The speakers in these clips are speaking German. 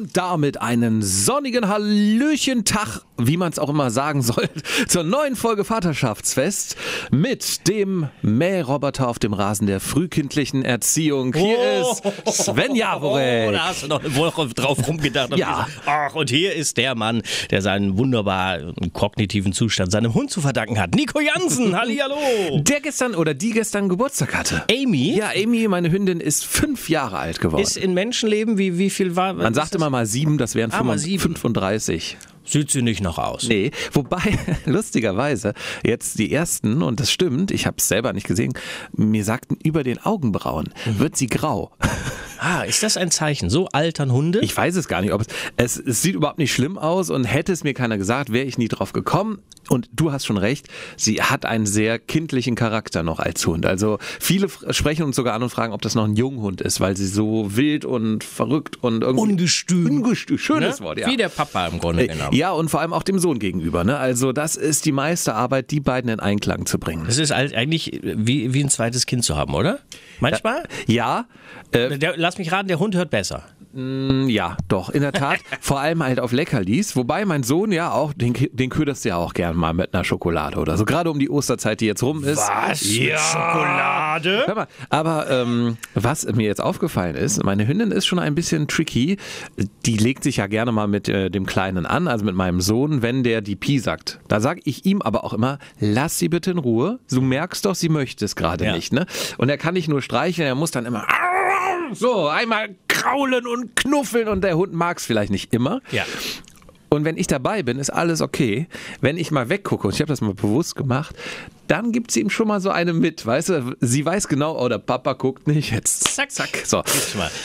Und damit einen sonnigen Hallöchen-Tag, wie man es auch immer sagen soll, zur neuen Folge Vaterschaftsfest mit dem Mähroboter auf dem Rasen der frühkindlichen Erziehung. Hier Oh. ist Sven Jaworek. Oh, da hast du noch eine Woche drauf rumgedacht. Ja. Ach, und hier ist der Mann, der seinen wunderbaren kognitiven Zustand seinem Hund zu verdanken hat. Nico Jansen, hallihallo. Der gestern oder die gestern Geburtstag hatte. Amy Ja, Amy, meine Hündin, ist fünf Jahre alt geworden. ist in Menschenleben, wie, wie viel war? man sagt mal sieben, das wären Ah, mal sieben. 35. Sieht sie nicht noch aus. Nee, wobei, lustigerweise, jetzt die ersten, und das stimmt, ich habe es selber nicht gesehen, mir sagten, über den Augenbrauen wird sie grau. Ah, ist das ein Zeichen? So altern Hunde? Ich weiß es gar nicht, ob es, es, es sieht überhaupt nicht schlimm aus und hätte es mir keiner gesagt, wäre ich nie drauf gekommen. Und du hast schon recht, sie hat einen sehr kindlichen Charakter noch als Hund. Also viele sprechen uns sogar an und fragen, ob das noch ein Junghund ist, weil sie so wild und verrückt und irgendwie... Ungestüm. Ungestüm, schönes Ne? Wort, ja. Wie der Papa im Grunde genommen. Ja, und vor allem auch dem Sohn gegenüber. Ne? Also das ist die meiste Arbeit, die beiden in Einklang zu bringen. Das ist eigentlich wie, wie ein zweites Kind zu haben, oder? Manchmal? Ja, äh, Der, lass mich raten, der Hund hört besser. Ja, doch, in der Tat. vor allem halt auf Leckerlis. Wobei mein Sohn ja auch, den, den köderst du ja auch gern mal mit einer Schokolade oder so. Gerade um die Osterzeit, die jetzt rum ist. Ja. Schokolade? Hör mal, aber ähm, was mir jetzt aufgefallen ist, meine Hündin ist schon ein bisschen tricky. Die legt sich ja gerne mal mit äh, dem Kleinen an, also mit meinem Sohn, wenn der die Pi sagt. Da sage ich ihm aber auch immer, lass sie bitte in Ruhe. Du merkst doch, sie möchte es gerade Ja. nicht. Ne? Und er kann nicht nur streicheln, er muss dann immer so einmal kraulen und knuffeln und der Hund mag es vielleicht nicht immer. Ja. Und wenn ich dabei bin, ist alles okay. Wenn ich mal weggucke, und ich habe das mal bewusst gemacht, dann gibt sie ihm schon mal so eine mit, weißt du? Sie weiß genau, oh, der Papa guckt nicht, jetzt zack, zack. So.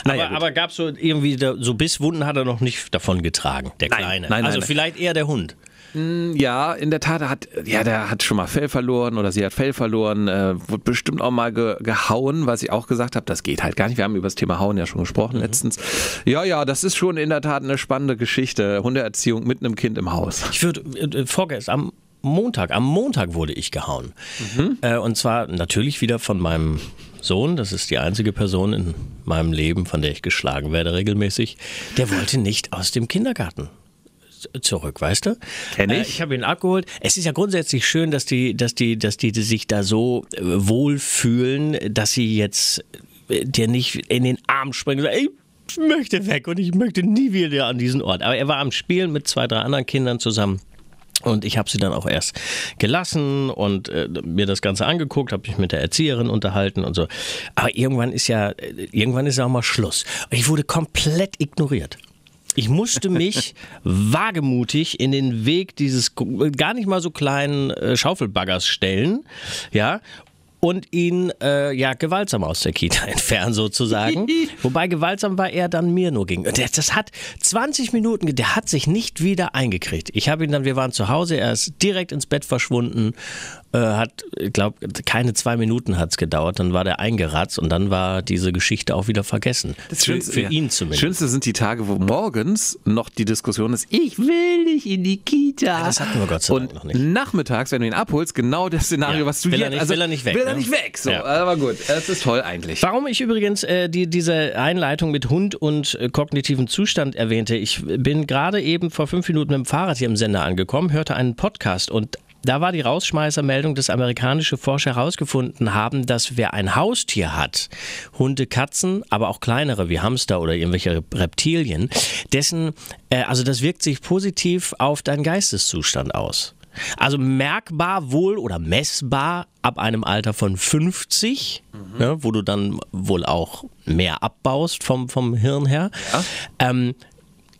Naja, aber aber gab es so irgendwie, so Bisswunden hat er noch nicht davon getragen, der Kleine. nein, nein, also nein. vielleicht eher der Hund. Ja, in der Tat, er hat, ja, der hat schon mal Fell verloren oder sie hat Fell verloren, äh, wurde bestimmt auch mal ge gehauen, was ich auch gesagt habe, das geht halt gar nicht. Wir haben über das Thema Hauen ja schon gesprochen letztens. Ja, ja, das ist schon in der Tat eine spannende Geschichte. Hundeerziehung mit einem Kind im Haus. Ich würde, äh, vorgestern, am Montag, am Montag wurde ich gehauen. Äh, und zwar natürlich wieder von meinem Sohn, das ist die einzige Person in meinem Leben, von der ich geschlagen werde regelmäßig. Der wollte nicht aus dem Kindergarten zurück, weißt du? Kenn ich. Äh, ich habe ihn abgeholt. Es ist ja grundsätzlich schön, dass die, dass die, dass die sich da so äh, wohlfühlen, dass sie jetzt äh, dir nicht in den Arm springen und sagen, ey, ich möchte weg und ich möchte nie wieder an diesen Ort. Aber er war am Spielen mit zwei, drei anderen Kindern zusammen. Und ich habe sie dann auch erst gelassen und äh, mir das Ganze angeguckt, habe mich mit der Erzieherin unterhalten und so. Aber irgendwann ist ja, äh, irgendwann ist ja auch mal Schluss. Und ich wurde komplett ignoriert. Ich musste mich wagemutig in den Weg dieses gar nicht mal so kleinen äh, Schaufelbaggers stellen, ja, und ihn äh, ja gewaltsam aus der Kita entfernen sozusagen. Wobei gewaltsam war er dann mir nur gegenüber. Das, das hat 20 Minuten, der hat sich nicht wieder eingekriegt. Ich habe ihn dann, wir waren zu Hause, er ist direkt ins Bett verschwunden, äh, hat, ich glaube, keine zwei Minuten hat es gedauert, dann war der eingeratzt und dann war diese Geschichte auch wieder vergessen. Für, für ja. ihn zumindest. Schönste sind die Tage, wo morgens noch die Diskussion ist, ich will nicht in die Kita. das hatten wir Gott sei Dank Und noch nicht. nachmittags, wenn du ihn abholst, genau das Szenario, Ja. was du Will hier... er nicht- will er nicht weg, Will er ne? nicht weg, so. Ja. Aber gut, es ist toll eigentlich. Warum ich übrigens äh, die, diese Einleitung mit Hund und äh, kognitiven Zustand erwähnte, ich bin gerade eben vor fünf Minuten mit dem Fahrrad hier im Sender angekommen, hörte einen Podcast und da war die Rausschmeißermeldung, dass amerikanische Forscher herausgefunden haben, dass wer ein Haustier hat, Hunde, Katzen, aber auch kleinere wie Hamster oder irgendwelche Reptilien, dessen, äh, also das wirkt sich positiv auf deinen Geisteszustand aus. Also merkbar wohl oder messbar ab einem Alter von 50, ne, wo du dann wohl auch mehr abbaust vom, vom Hirn her. Ähm,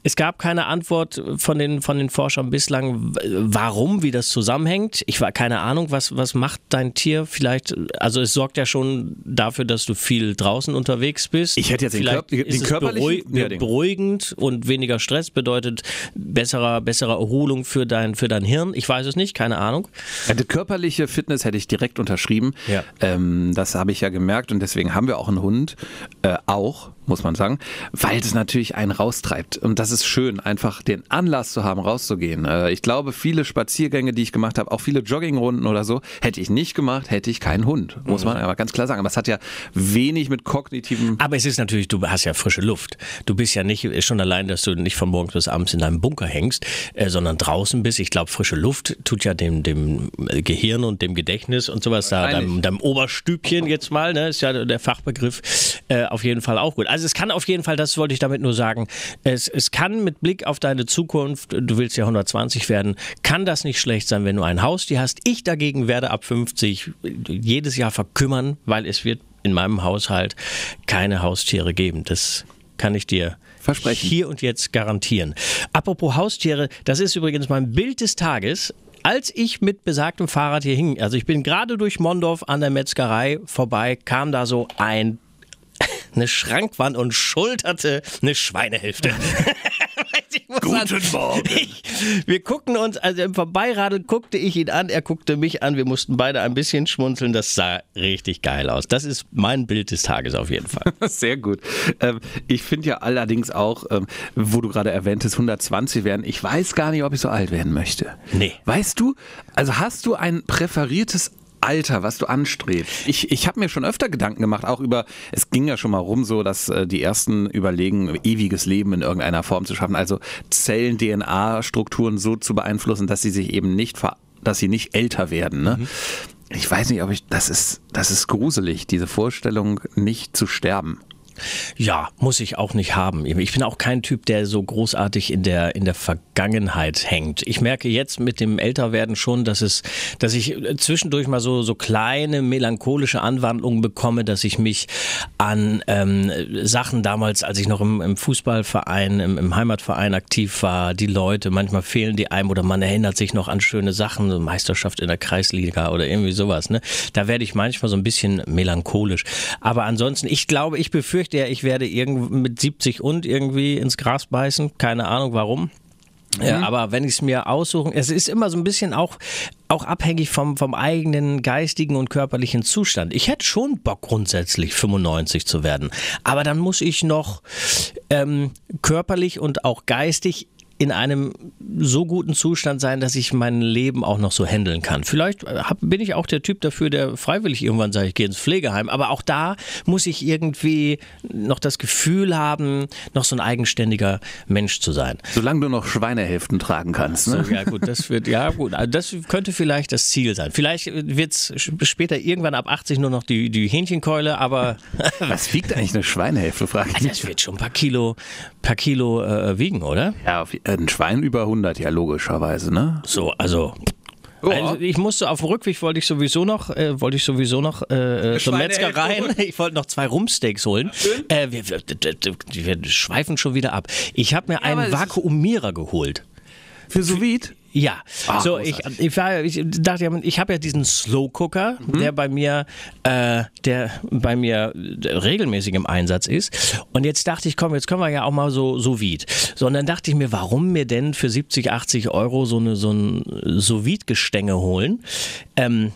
es gab keine Antwort von den, von den Forschern bislang, warum, wie das zusammenhängt. Ich war keine Ahnung, was, was macht dein Tier vielleicht? Also es sorgt ja schon dafür, dass du viel draußen unterwegs bist. Ich hätte jetzt den vielleicht Körp- den ist es körperlichen- beruhig- den- beruhigend und weniger Stress bedeutet besserer, bessere Erholung für dein, für dein Hirn. Ich weiß es nicht, keine Ahnung. Ja, die körperliche Fitness hätte ich direkt unterschrieben. Ja. Ähm, das habe ich ja gemerkt und deswegen haben wir auch einen Hund. Äh, auch. Muss man sagen, weil es natürlich einen raustreibt. Und das ist schön, einfach den Anlass zu haben, rauszugehen. Äh, ich glaube, viele Spaziergänge, die ich gemacht habe, auch viele Joggingrunden oder so, hätte ich nicht gemacht, hätte ich keinen Hund. Muss man aber ganz klar sagen. Aber es hat ja wenig mit kognitiven. Aber es ist natürlich, du hast ja frische Luft. Du bist ja nicht schon allein, dass du nicht von morgens bis abends in deinem Bunker hängst, äh, sondern draußen bist. Ich glaube, frische Luft tut ja dem, dem Gehirn und dem Gedächtnis und sowas da, deinem, deinem Oberstübchen jetzt mal, ne, ist ja der Fachbegriff, äh, auf jeden Fall auch gut. Also es kann auf jeden Fall, das wollte ich damit nur sagen, es, es kann mit Blick auf deine Zukunft, du willst ja 120 werden, kann das nicht schlecht sein, wenn du ein Haustier hast. Ich dagegen werde ab 50 jedes Jahr verkümmern, weil es wird in meinem Haushalt keine Haustiere geben. Das kann ich dir Versprechen. hier und jetzt garantieren. Apropos Haustiere, das ist übrigens mein Bild des Tages. Als ich mit besagtem Fahrrad hier hing, also ich bin gerade durch Mondorf an der Metzgerei vorbei, kam da so ein eine Schrankwand und schulterte eine Schweinehälfte. Guten Morgen. Ich, wir guckten uns, also im Vorbeiradeln guckte ich ihn an, er guckte mich an, wir mussten beide ein bisschen schmunzeln, das sah richtig geil aus. Das ist mein Bild des Tages auf jeden Fall. Sehr gut. Ähm, ich finde ja allerdings auch, ähm, wo du gerade erwähntest, 120 werden, ich weiß gar nicht, ob ich so alt werden möchte. Nee. Weißt du, also hast du ein präferiertes Alter, was du anstrebst. Ich, ich habe mir schon öfter Gedanken gemacht, auch über, es ging ja schon mal rum so, dass äh, die ersten überlegen, ewiges Leben in irgendeiner Form zu schaffen, also Zellen, DNA-Strukturen so zu beeinflussen, dass sie sich eben nicht, dass sie nicht älter werden. Ne? Mhm. Ich weiß nicht, ob ich, das ist, das ist gruselig, diese Vorstellung, nicht zu sterben. Ja, muss ich auch nicht haben. Ich bin auch kein Typ, der so großartig in der, in der Vergangenheit hängt. Ich merke jetzt mit dem Älterwerden schon, dass es, dass ich zwischendurch mal so, so kleine melancholische Anwandlungen bekomme, dass ich mich an ähm, Sachen damals, als ich noch im, im Fußballverein, im, im, Heimatverein aktiv war, die Leute, manchmal fehlen die einem oder man erinnert sich noch an schöne Sachen, so Meisterschaft in der Kreisliga oder irgendwie sowas. Ne? Da werde ich manchmal so ein bisschen melancholisch. Aber ansonsten, ich glaube, ich befürchte, befürchte ja, ich werde irgend mit 70 und irgendwie ins Gras beißen. Keine Ahnung warum. Ja, mhm. aber wenn ich es mir aussuchen, es ist immer so ein bisschen auch, auch abhängig vom, vom eigenen geistigen und körperlichen Zustand. Ich hätte schon Bock grundsätzlich 95 zu werden, aber dann muss ich noch ähm, körperlich und auch geistig in einem so guten Zustand sein, dass ich mein Leben auch noch so handeln kann. Vielleicht äh, hab, bin ich auch der Typ dafür, der freiwillig irgendwann sagt, ich gehe ins Pflegeheim. Aber auch da muss ich irgendwie noch das Gefühl haben, noch so ein eigenständiger Mensch zu sein. Solange du noch Schweinehälften tragen kannst. Ne? So, ja gut, das wird ja gut. Also das könnte vielleicht das Ziel sein. Vielleicht wird es später irgendwann ab 80 nur noch die, die Hähnchenkeule, aber was wiegt eigentlich eine Schweinehälfte? Frage ich. Das wird schon ein paar Kilo, paar Kilo äh, wiegen, oder? Ja, auf, ein Schwein über 100, ja logischerweise, ne? So, also also ich musste auf dem Rückweg wollte ich sowieso noch äh, wollte ich sowieso noch äh, zur Metzgerei. Ich wollte noch zwei Rumpsteaks holen. Äh, wir, wir, wir, schweifen schon wieder ab. Ich habe mir ja, einen Vakuumierer geholt. Für sous -Vide? Ja, ah, so ich, ich, war, ich dachte, ich habe ja diesen Slow Cooker, mhm. der bei mir, äh, der bei mir regelmäßig im Einsatz ist. Und jetzt dachte ich, komm, jetzt können wir ja auch mal so so vide. So und dann dachte ich mir, warum mir denn für 70, 80 Euro so eine so ein sous Gestänge holen? Ähm,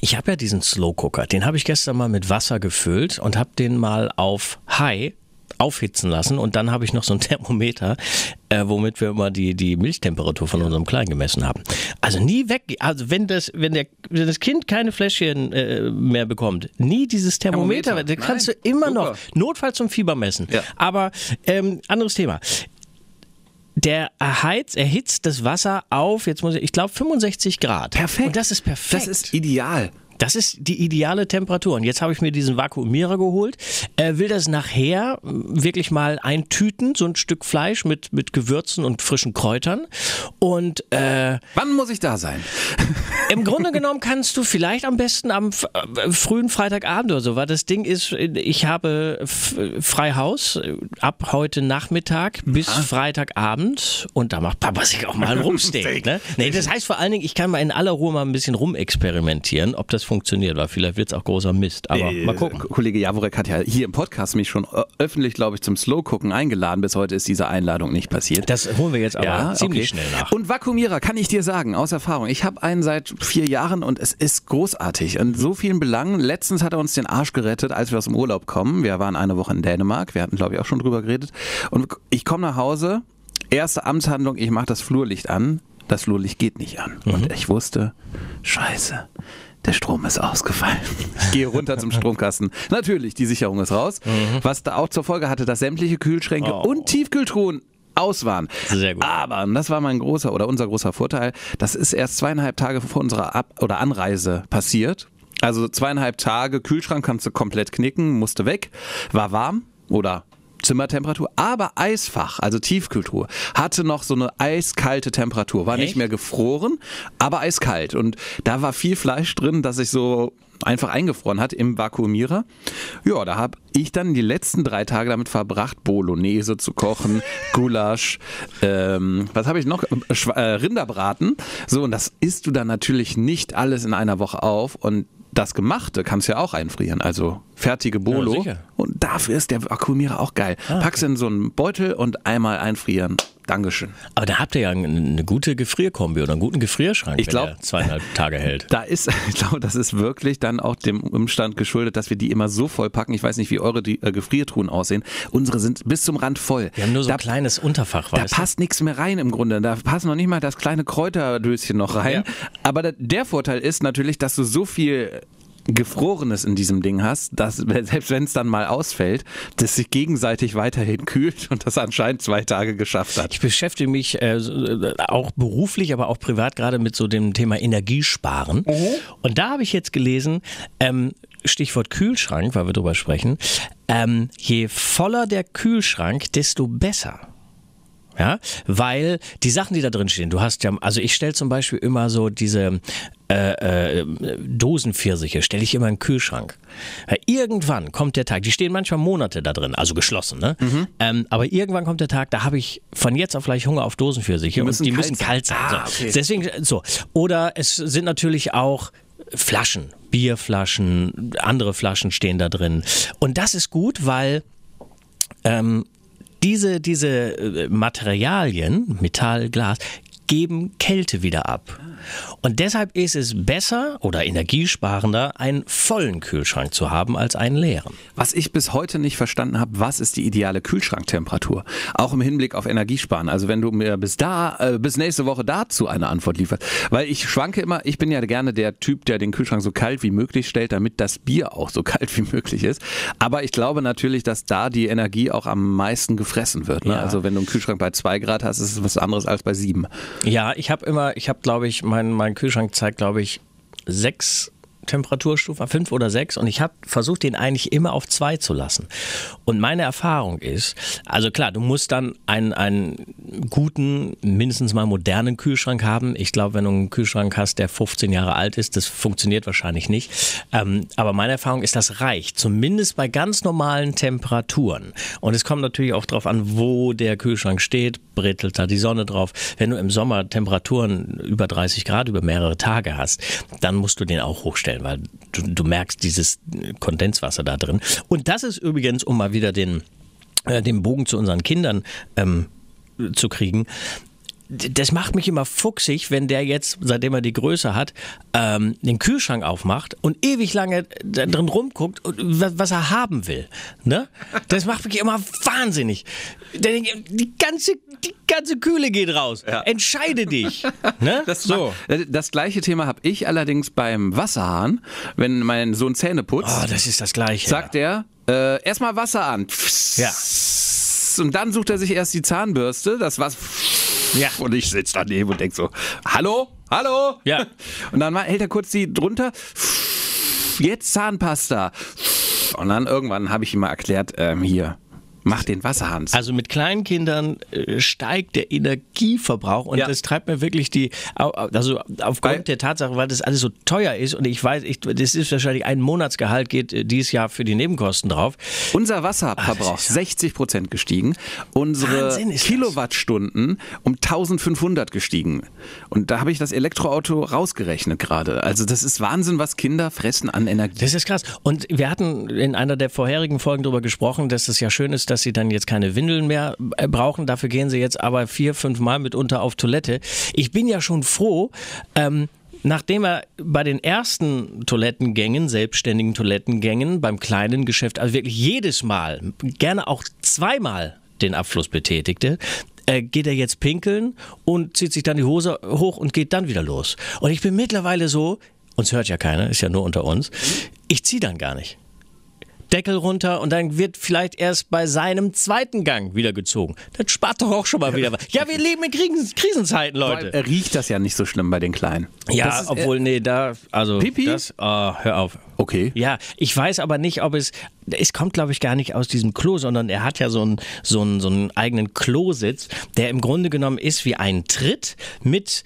ich habe ja diesen Slow Cooker, den habe ich gestern mal mit Wasser gefüllt und habe den mal auf High aufhitzen lassen und dann habe ich noch so ein Thermometer, äh, womit wir immer die, die Milchtemperatur von unserem Kleinen gemessen haben. Also nie weg, also wenn das, wenn der, wenn das Kind keine Fläschchen äh, mehr bekommt, nie dieses Thermometer, Thermometer. das kannst Nein. du immer Super. noch notfalls zum Fieber messen. Ja. Aber ähm, anderes Thema der erheizt, erhitzt das Wasser auf, jetzt muss ich, ich glaube 65 Grad. Perfekt. Und das ist perfekt. Das ist ideal. Das ist die ideale Temperatur. Und jetzt habe ich mir diesen Vakuumierer geholt. Äh, will das nachher wirklich mal eintüten, so ein Stück Fleisch mit, mit Gewürzen und frischen Kräutern. Und äh, wann muss ich da sein? Im Grunde genommen kannst du vielleicht am besten am äh, frühen Freitagabend oder so, weil das Ding ist, ich habe frei Haus äh, ab heute Nachmittag bis ah. Freitagabend und da macht Papa sich auch mal ein Rumsteak. ne? Nee, das heißt vor allen Dingen, ich kann mal in aller Ruhe mal ein bisschen rumexperimentieren, ob das funktioniert, weil vielleicht wird es auch großer Mist. Aber Äh, mal gucken. Kollege Jaworek hat ja hier im Podcast mich schon ö- öffentlich, glaube ich, zum Slow-Gucken eingeladen. Bis heute ist diese Einladung nicht passiert. Das holen wir jetzt aber ziemlich okay. schnell nach. Und Vakuumierer kann ich dir sagen, aus Erfahrung. Ich habe einen seit vier Jahren und es ist großartig. In so vielen Belangen. Letztens hat er uns den Arsch gerettet, als wir aus dem Urlaub kommen. Wir waren eine Woche in Dänemark. Wir hatten, glaube ich, auch schon drüber geredet. Und ich komme nach Hause. Erste Amtshandlung, ich mache das Flurlicht an. Das Flurlicht geht nicht an. Mhm. Und ich wusste, scheiße. Der Strom ist ausgefallen. Ich gehe runter zum Stromkasten. Natürlich, die Sicherung ist raus. Was da auch zur Folge hatte, dass sämtliche Kühlschränke Mhm. Oh. und Tiefkühltruhen aus waren. Sehr gut. Aber, und das war mein großer oder unser großer Vorteil, das ist erst zweieinhalb Tage vor unserer Ab- oder Anreise passiert. Also zweieinhalb Tage Kühlschrank kannst du komplett knicken, musste weg, war warm oder Zimmertemperatur, aber Eisfach, also Tiefkühltruhe, hatte noch so eine eiskalte Temperatur. War nicht Echt? mehr gefroren, aber eiskalt. Und da war viel Fleisch drin, das sich so einfach eingefroren hat im Vakuumierer. Ja, da habe ich dann die letzten drei Tage damit verbracht, Bolognese zu kochen, Gulasch, ähm, was habe ich noch? Äh, Rinderbraten. So, und das isst du dann natürlich nicht alles in einer Woche auf. Und das Gemachte kannst du ja auch einfrieren, also fertige Bolo. Ja, und dafür ist der Vakuumierer auch geil. Packst in so einen Beutel und einmal einfrieren. Dankeschön. Aber da habt ihr ja eine gute Gefrierkombi oder einen guten Gefrierschrank, Ich glaub- der zweieinhalb Tage hält. Da ist, ich glaube, das ist wirklich dann auch dem Umstand geschuldet, dass wir die immer so voll packen. Ich weiß nicht, wie eure die, äh, Gefriertruhen aussehen. Unsere sind bis zum Rand voll. Wir haben nur so da, ein kleines Unterfach, da passt nichts mehr rein im Grunde. Da passt noch nicht mal das kleine Kräuterdöschen noch rein. Ja. Aber da, der Vorteil ist natürlich, dass du so viel Gefrorenes in diesem Ding hast, dass selbst wenn es dann mal ausfällt, das sich gegenseitig weiterhin kühlt und das anscheinend zwei Tage geschafft hat. Ich beschäftige mich äh, äh, auch beruflich, aber auch privat gerade mit so dem Thema Energiesparen. Und da habe ich jetzt gelesen, ähm, Stichwort Kühlschrank, weil wir drüber sprechen, ähm, je voller der Kühlschrank, desto besser. Ja, weil die Sachen, die da drin stehen, du hast ja, also ich stelle zum Beispiel immer so diese äh, äh, Dosenpfirsiche, stelle ich immer in den Kühlschrank. Ja, irgendwann kommt der Tag, die stehen manchmal Monate da drin, also geschlossen, ne? Ähm, aber irgendwann kommt der Tag, da habe ich von jetzt auf gleich Hunger auf Dosenpfirsiche und die müssen kalt sein. Ah, so. okay. Deswegen so. Oder es sind natürlich auch Flaschen, Bierflaschen, andere Flaschen stehen da drin. Und das ist gut, weil ähm, diese, diese äh, Materialien, Metall, Glas, geben Kälte wieder ab. Und deshalb ist es besser oder energiesparender, einen vollen Kühlschrank zu haben als einen leeren. Was ich bis heute nicht verstanden habe, was ist die ideale Kühlschranktemperatur? Auch im Hinblick auf Energiesparen. Also wenn du mir bis da, äh, bis nächste Woche dazu eine Antwort lieferst. Weil ich schwanke immer, ich bin ja gerne der Typ, der den Kühlschrank so kalt wie möglich stellt, damit das Bier auch so kalt wie möglich ist. Aber ich glaube natürlich, dass da die Energie auch am meisten gefressen wird. Ne? Ja. Also wenn du einen Kühlschrank bei zwei Grad hast, ist es was anderes als bei sieben. Ja, ich habe immer, ich habe glaube ich, mein, mein Kühlschrank zeigt glaube ich sechs Temperaturstufen, fünf oder sechs und ich habe versucht, den eigentlich immer auf zwei zu lassen. Und meine Erfahrung ist, also klar, du musst dann einen, einen guten, mindestens mal modernen Kühlschrank haben. Ich glaube, wenn du einen Kühlschrank hast, der 15 Jahre alt ist, das funktioniert wahrscheinlich nicht. Ähm, aber meine Erfahrung ist, das reicht, zumindest bei ganz normalen Temperaturen. Und es kommt natürlich auch darauf an, wo der Kühlschrank steht, brittelt da die Sonne drauf. Wenn du im Sommer Temperaturen über 30 Grad über mehrere Tage hast, dann musst du den auch hochstellen, weil du, du merkst dieses Kondenswasser da drin. Und das ist übrigens, um mal wieder den, äh, den Bogen zu unseren Kindern ähm, zu kriegen, das macht mich immer fuchsig, wenn der jetzt, seitdem er die Größe hat, ähm, den Kühlschrank aufmacht und ewig lange drin rumguckt, was er haben will. Ne? Das macht mich immer wahnsinnig. Die ganze, die ganze Kühle geht raus. Entscheide dich. Ne? Das, so. macht- das gleiche Thema habe ich allerdings beim Wasserhahn, wenn mein Sohn Zähne putzt. Oh, das ist das Gleiche. sagt er, äh, erstmal Wasser an. Ja. Und dann sucht er sich erst die Zahnbürste, das was. Ja. Und ich sitze daneben und denk so, hallo, hallo. Ja. Und dann mal- hält er kurz die drunter. Jetzt Zahnpasta. Und dann irgendwann habe ich ihm mal erklärt, ähm, hier, Mach den Wasserhahn. Also mit kleinen Kindern äh, steigt der Energieverbrauch und Ja. das treibt mir wirklich die, also aufgrund Weil- der Tatsache, weil das alles so teuer ist und ich weiß, ich, das ist wahrscheinlich ein Monatsgehalt geht äh, dieses Jahr für die Nebenkosten drauf. Unser Wasserverbrauch ja- 60 Prozent gestiegen. Unsere das. Kilowattstunden um 1500 gestiegen. Und da habe ich das Elektroauto rausgerechnet gerade. Also das ist Wahnsinn, was Kinder fressen an Energie. Das ist krass. Und wir hatten in einer der vorherigen Folgen darüber gesprochen, dass es ja schön ist, dass sie dann jetzt keine Windeln mehr äh, brauchen. Dafür gehen sie jetzt aber vier, fünf Mal mitunter auf Toilette. Ich bin ja schon froh, ähm, Nachdem er bei den ersten Toilettengängen, selbstständigen Toilettengängen, beim kleinen Geschäft, also wirklich jedes Mal, gerne auch zweimal den Abfluss betätigte, äh, geht er jetzt pinkeln und zieht sich dann die Hose hoch und geht dann wieder los. Und ich bin mittlerweile so, uns hört ja keiner, ist ja nur unter uns, ich ziehe dann gar nicht. Deckel runter und dann wird vielleicht erst bei seinem zweiten Gang wieder gezogen. Das spart doch auch schon mal wieder was. Ja, wir leben in Krisen Krisenzeiten, Leute. Er riecht das ja nicht so schlimm bei den Kleinen. Ja, ist, äh, obwohl, nee, da, also, Pipi? das, oh, hör auf. Okay. Ja, ich weiß aber nicht, ob es, es kommt glaube ich gar nicht aus diesem Klo, sondern er hat ja so einen, so einen, so einen eigenen Klositz, der im Grunde genommen ist wie ein Tritt mit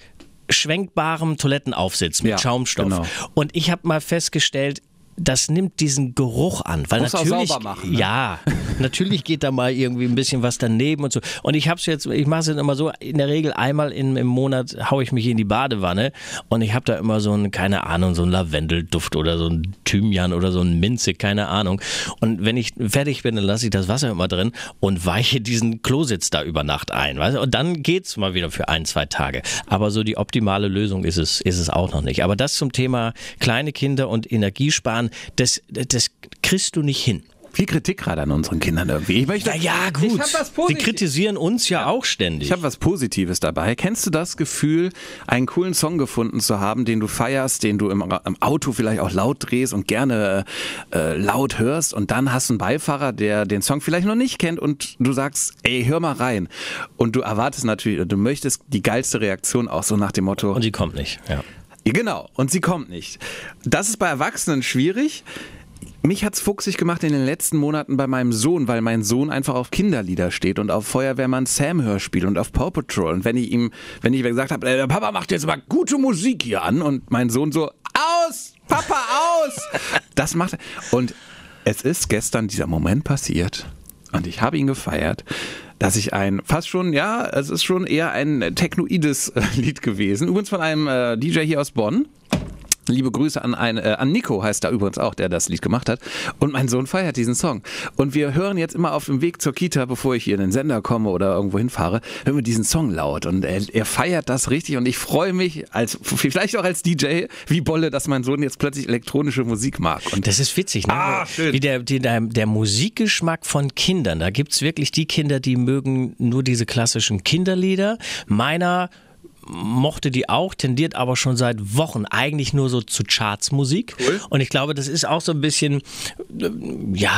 schwenkbarem Toilettenaufsitz mit Ja, Schaumstoff. genau. Und ich habe mal festgestellt, das nimmt diesen Geruch an, weil Muss natürlich sauber machen, ne? ja, natürlich geht da mal irgendwie ein bisschen was daneben und so. Und ich habe es jetzt, ich mache es immer so, in der Regel einmal in, im Monat haue ich mich in die Badewanne und ich habe da immer so ein, keine Ahnung, so ein Lavendelduft oder so ein Thymian oder so ein Minze, keine Ahnung. Und wenn ich fertig bin, dann lasse ich das Wasser immer drin und weiche diesen Klositz da über Nacht ein. Weißt? Und dann geht's mal wieder für ein, zwei Tage. Aber so die optimale Lösung ist es, ist es auch noch nicht. Aber das zum Thema kleine Kinder und Energiesparen, das, das kriegst du nicht hin. Viel Kritik gerade an unseren Kindern irgendwie. Ich möchte, Ja, ja, gut. Sie kritisieren uns ja, auch ständig. Ich habe was Positives dabei. Kennst du das Gefühl, einen coolen Song gefunden zu haben, den du feierst, den du im, im Auto vielleicht auch laut drehst und gerne äh, laut hörst und dann hast du einen Beifahrer, der den Song vielleicht noch nicht kennt und du sagst, ey, hör mal rein. Und du erwartest natürlich, du möchtest die geilste Reaktion auch so nach dem Motto, und sie kommt nicht. Ja. Genau, und sie kommt nicht. Das ist bei Erwachsenen schwierig. Mich hat's fuchsig gemacht in den letzten Monaten bei meinem Sohn, weil mein Sohn einfach auf Kinderlieder steht und auf Feuerwehrmann Sam Hörspiel und auf Paw Patrol. Und wenn ich ihm, wenn ich gesagt habe, der Papa macht jetzt mal gute Musik hier an und mein Sohn so, aus, Papa, aus. Das macht er. Und es ist gestern dieser Moment passiert und ich habe ihn gefeiert, dass ich ein, fast schon, ja, es ist schon eher ein technoides äh, Lied gewesen. Übrigens von einem äh, DJ hier aus Bonn. Liebe Grüße an, ein, äh, an Nico, heißt da übrigens auch, der das Lied gemacht hat. Und mein Sohn feiert diesen Song. Und wir hören jetzt immer auf dem Weg zur Kita, bevor ich hier in den Sender komme oder irgendwo hinfahre, hören wir diesen Song laut. Und er, er feiert das richtig. Und ich freue mich, als vielleicht auch als DJ, wie Bolle, dass mein Sohn jetzt plötzlich elektronische Musik mag. Und Das ist witzig, ne? Ah, schön. Wie der, die, der, der Musikgeschmack von Kindern. Da gibt's wirklich die Kinder, die mögen nur diese klassischen Kinderlieder. Meiner mochte die auch, tendiert aber schon seit Wochen eigentlich nur so zu Chartsmusik. Cool. Und ich glaube, das ist auch so ein bisschen, äh, ja,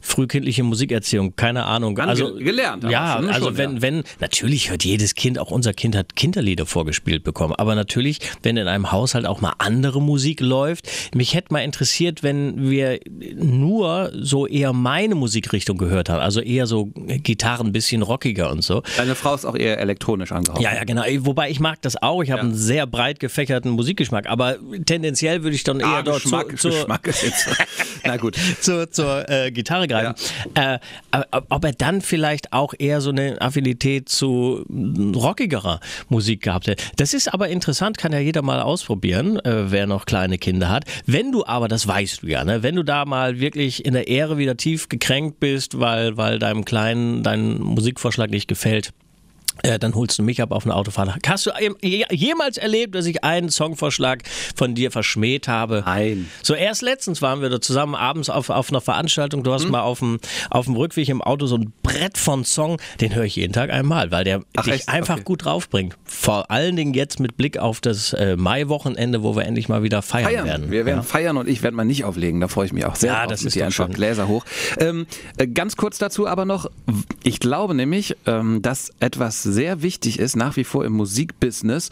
frühkindliche Musikerziehung, keine Ahnung. Also, gelernt Ja, schon, ne? also wenn, ja. wenn, natürlich hört jedes Kind, auch unser Kind hat Kinderlieder vorgespielt bekommen. Aber natürlich, wenn in einem Haushalt auch mal andere Musik läuft, mich hätte mal interessiert, wenn wir nur so eher meine Musikrichtung gehört haben. Also eher so Gitarren, ein bisschen rockiger und so. deine Frau ist auch eher elektronisch angehaucht. Ja, ja, genau. Wobei ich mag das auch. Ich habe einen sehr breit gefächerten Musikgeschmack. Aber tendenziell würde ich dann eher Ah, dort Geschmack, zu, zur, Geschmack ist jetzt. Na gut. zur, zur äh, Gitarre greifen. Äh, aber ob er dann vielleicht auch eher so eine Affinität zu rockigerer Musik gehabt hätte. Das ist aber interessant, kann ja jeder mal ausprobieren, äh, wer noch kleine Kinder hat. Wenn du aber, das weißt du ja, ne, wenn du da mal wirklich in der Ehre wieder tief gekränkt bist, weil, weil deinem Kleinen dein Musikvorschlag nicht gefällt, äh, dann holst du mich ab auf eine Autofahrt. Hast du je- jemals erlebt, dass ich einen Songvorschlag von dir verschmäht habe? Nein. So erst letztens waren wir da zusammen abends auf, auf einer Veranstaltung. Du hast mal auf dem, auf dem Rückweg im Auto so ein Brett von Song, den höre ich jeden Tag einmal, weil der Ach, dich echt? einfach Okay. gut draufbringt. Vor allen Dingen jetzt mit Blick auf das äh, Maiwochenende, wo wir endlich mal wieder feiern, feiern. werden. Wir werden ja. feiern und ich werde mal nicht auflegen. Da freue ich mich auch sehr Ja, drauf. das ist doch einfach schön. Gläser hoch. Ähm, äh, ganz kurz dazu aber noch, ich glaube nämlich, ähm, dass etwas sehr wichtig ist, nach wie vor im Musikbusiness,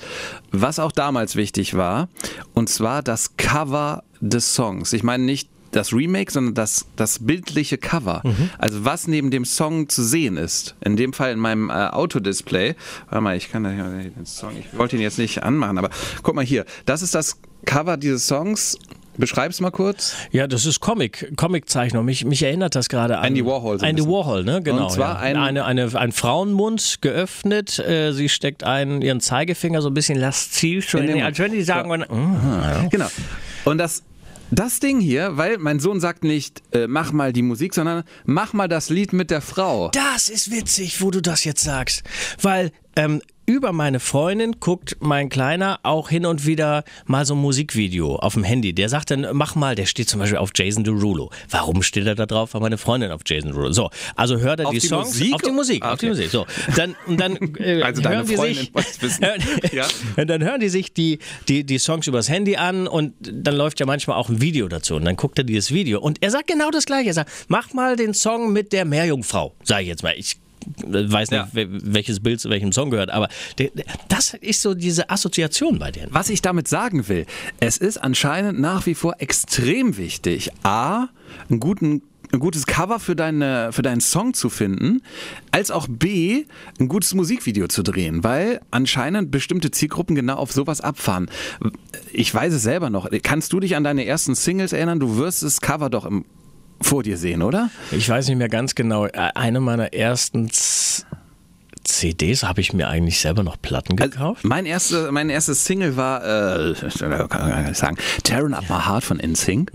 was auch damals wichtig war, und zwar das Cover des Songs. Ich meine nicht das Remake, sondern das, das bildliche Cover. Mhm. Also was neben dem Song zu sehen ist. In dem Fall in meinem äh, Autodisplay. Warte mal, ich kann da den Song, ich wollte ihn jetzt nicht anmachen, aber guck mal hier. Das ist das Cover dieses Songs. Beschreib's mal kurz. Ja, das ist Comic, Comiczeichnung. Mich, mich erinnert das gerade an Andy Warhol so Andy bisschen. Warhol, ne? Genau. Und zwar ja. ein- eine, eine, ein Frauenmund geöffnet. Äh, sie steckt einen, ihren Zeigefinger so ein bisschen lasziv, so In in den als wenn die sagen, wollen, mm, Genau. Und das, das Ding hier, weil mein Sohn sagt nicht, äh, mach mal die Musik, sondern mach mal das Lied mit der Frau. Das ist witzig, wo du das jetzt sagst. Weil ähm, über meine Freundin guckt mein Kleiner auch hin und wieder mal so ein Musikvideo auf dem Handy. Der sagt dann, mach mal, der steht zum Beispiel auf Jason Derulo. Warum steht er da drauf? Weil meine Freundin auf Jason Derulo. So, also hört er Auf die, die Songs Musik? auf die Musik, Ah, auf die okay. Musik. So, dann und dann äh, Also hören die sich, Ja. dann hören die sich die, die, die Songs übers Handy an und dann läuft ja manchmal auch ein Video dazu und dann guckt er dieses Video und er sagt genau das gleiche. Er sagt, mach mal den Song mit der Meerjungfrau, sag ich jetzt mal. Ich weiß nicht, Ja. wel- welches Bild zu welchem Song gehört, aber das ist so diese Assoziation bei denen. Was ich damit sagen will, es ist anscheinend nach wie vor extrem wichtig, A, einen guten ein gutes Cover für, deine, für deinen Song zu finden, als auch B, ein gutes Musikvideo zu drehen, weil anscheinend bestimmte Zielgruppen genau auf sowas abfahren. Ich weiß es selber noch. Kannst du dich an deine ersten Singles erinnern? Du wirst das Cover doch im, vor dir sehen, oder? Ich weiß nicht mehr ganz genau. Äh, Eine meiner ersten CDs habe ich mir eigentlich selber noch Platten gekauft. Also mein, erste, mein erstes Single war, äh, kann man gar nicht sagen, Tearing Up My Heart von NSYNC,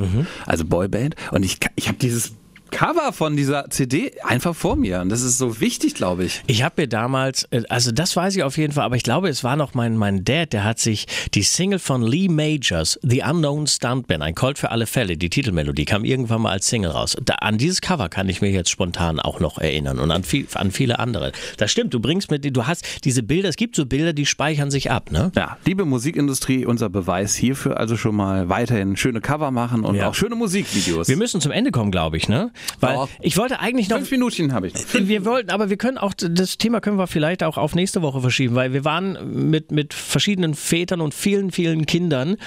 also Boyband. Und ich, ich habe dieses Cover von dieser CD einfach vor mir. Und das ist so wichtig, glaube ich. Ich habe mir damals, äh, also das weiß ich auf jeden Fall, aber ich glaube, es war noch mein, mein Dad, der hat sich die Single von Lee Majors, The Unknown Stuntman, ein Colt für alle Fälle, die Titelmelodie kam irgendwann mal als Single raus. Da, an dieses Cover kann ich mir jetzt spontan auch noch erinnern und an, viel, an viele andere. Das stimmt, du bringst mit, du hast diese Bilder, es gibt so Bilder, die speichern sich ab, ne? Ja, liebe Musikindustrie, unser Beweis hierfür also schon mal weiterhin schöne Cover machen und Ja. auch schöne Musikvideos. Wir müssen zum Ende kommen, glaube ich, ne? Weil Ja. ich wollte eigentlich noch Fünf Minuten habe ich noch. Wir wollten, aber wir können auch, das Thema können wir vielleicht auch auf nächste Woche verschieben, weil wir waren mit, mit verschiedenen Vätern und vielen, vielen Kindern,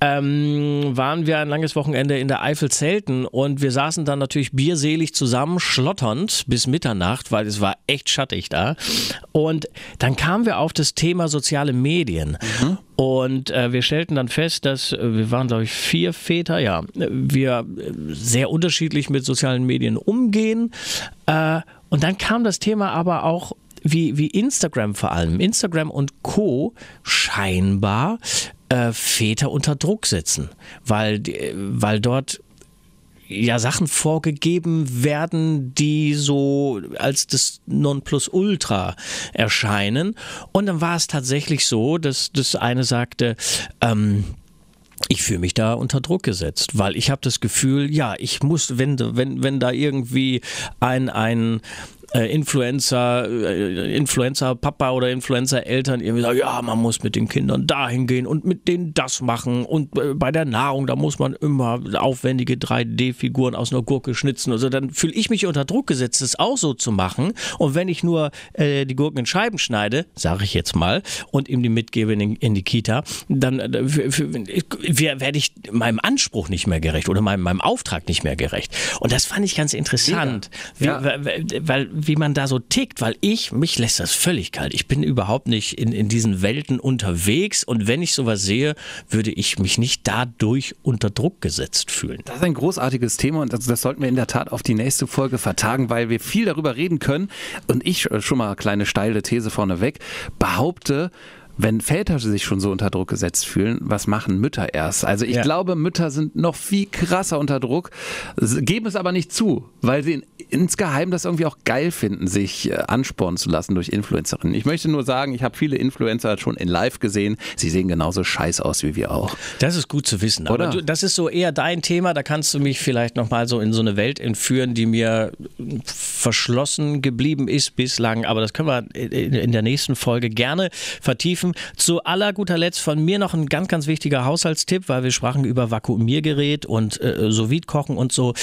ähm, waren wir ein langes Wochenende in der Eifel zelten und wir saßen dann natürlich bierselig zusammen, schlotternd bis Mitternacht, weil es war echt schattig da. Und dann kamen wir auf das Thema soziale Medien. Und äh, wir stellten dann fest, dass äh, wir waren, glaube ich, vier Väter, ja, äh, wir äh, sehr unterschiedlich mit sozialen Medien umgehen. Äh, und dann kam das Thema aber auch wie, wie Instagram vor allem, Instagram und Co. scheinbar äh, Väter unter Druck setzen, weil, die- weil dort ja Sachen vorgegeben werden, die so als das Nonplusultra erscheinen. Und dann war es tatsächlich so, dass das eine sagte, ähm, ich fühle mich da unter Druck gesetzt, weil ich habe das Gefühl, ja, ich muss, wenn, wenn, wenn da irgendwie ein, ein äh, Influencer, äh, Influencer Papa oder Influencer Eltern irgendwie sagen, ja, man muss mit den Kindern dahin gehen und mit denen das machen und äh, bei der Nahrung, da muss man immer aufwendige 3D-Figuren aus einer Gurke schnitzen. Also dann fühle ich mich unter Druck gesetzt, das auch so zu machen. Und wenn ich nur die Gurken in Scheiben schneide, sage ich jetzt mal, und ihm die mitgebe in, in die Kita, dann werde ich meinem Anspruch nicht mehr gerecht oder meinem, meinem Auftrag nicht mehr gerecht. Und das fand ich ganz interessant, wie, Ja. weil, weil, wie man da so tickt, weil ich, mich lässt das völlig kalt. Ich bin überhaupt nicht in, in diesen Welten unterwegs und wenn ich sowas sehe, würde ich mich nicht dadurch unter Druck gesetzt fühlen. Das ist ein großartiges Thema und das, das sollten wir in der Tat auf die nächste Folge vertagen, weil wir viel darüber reden können. Und ich äh, schon mal kleine steile These vorneweg behaupte, wenn Väter sich schon so unter Druck gesetzt fühlen, was machen Mütter erst? Also ich Ja. glaube, Mütter sind noch viel krasser unter Druck, geben es aber nicht zu, weil sie in, insgeheim das irgendwie auch geil finden, sich äh, anspornen zu lassen durch Influencerinnen. Ich möchte nur sagen, ich habe viele Influencer schon in Live gesehen. Sie sehen genauso scheiß aus wie wir auch. Das ist gut zu wissen. Aber Oder? du, das ist so eher dein Thema. Da kannst du mich vielleicht nochmal so in so eine Welt entführen, die mir verschlossen geblieben ist bislang. Aber das können wir in in der nächsten Folge gerne vertiefen. Zu aller guter Letzt von mir noch ein ganz, ganz wichtiger Haushaltstipp, weil wir sprachen über Vakuumiergerät und äh, sous kochen und so.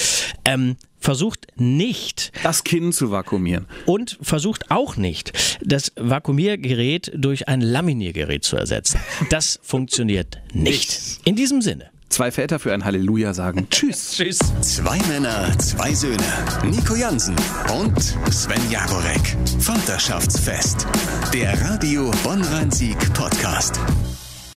Ähm, versucht nicht Das Kinn zu vakuumieren. und versucht auch nicht, das Vakuumiergerät durch ein Laminiergerät zu ersetzen. Das funktioniert nicht. In diesem Sinne. Zwei Väter für ein Halleluja sagen Tschüss. Tschüss. Zwei Männer, zwei Söhne. Nico Jansen und Sven Jagorek. Vaterschaftsfest. Der Radio Bonn-Rhein-Sieg Podcast.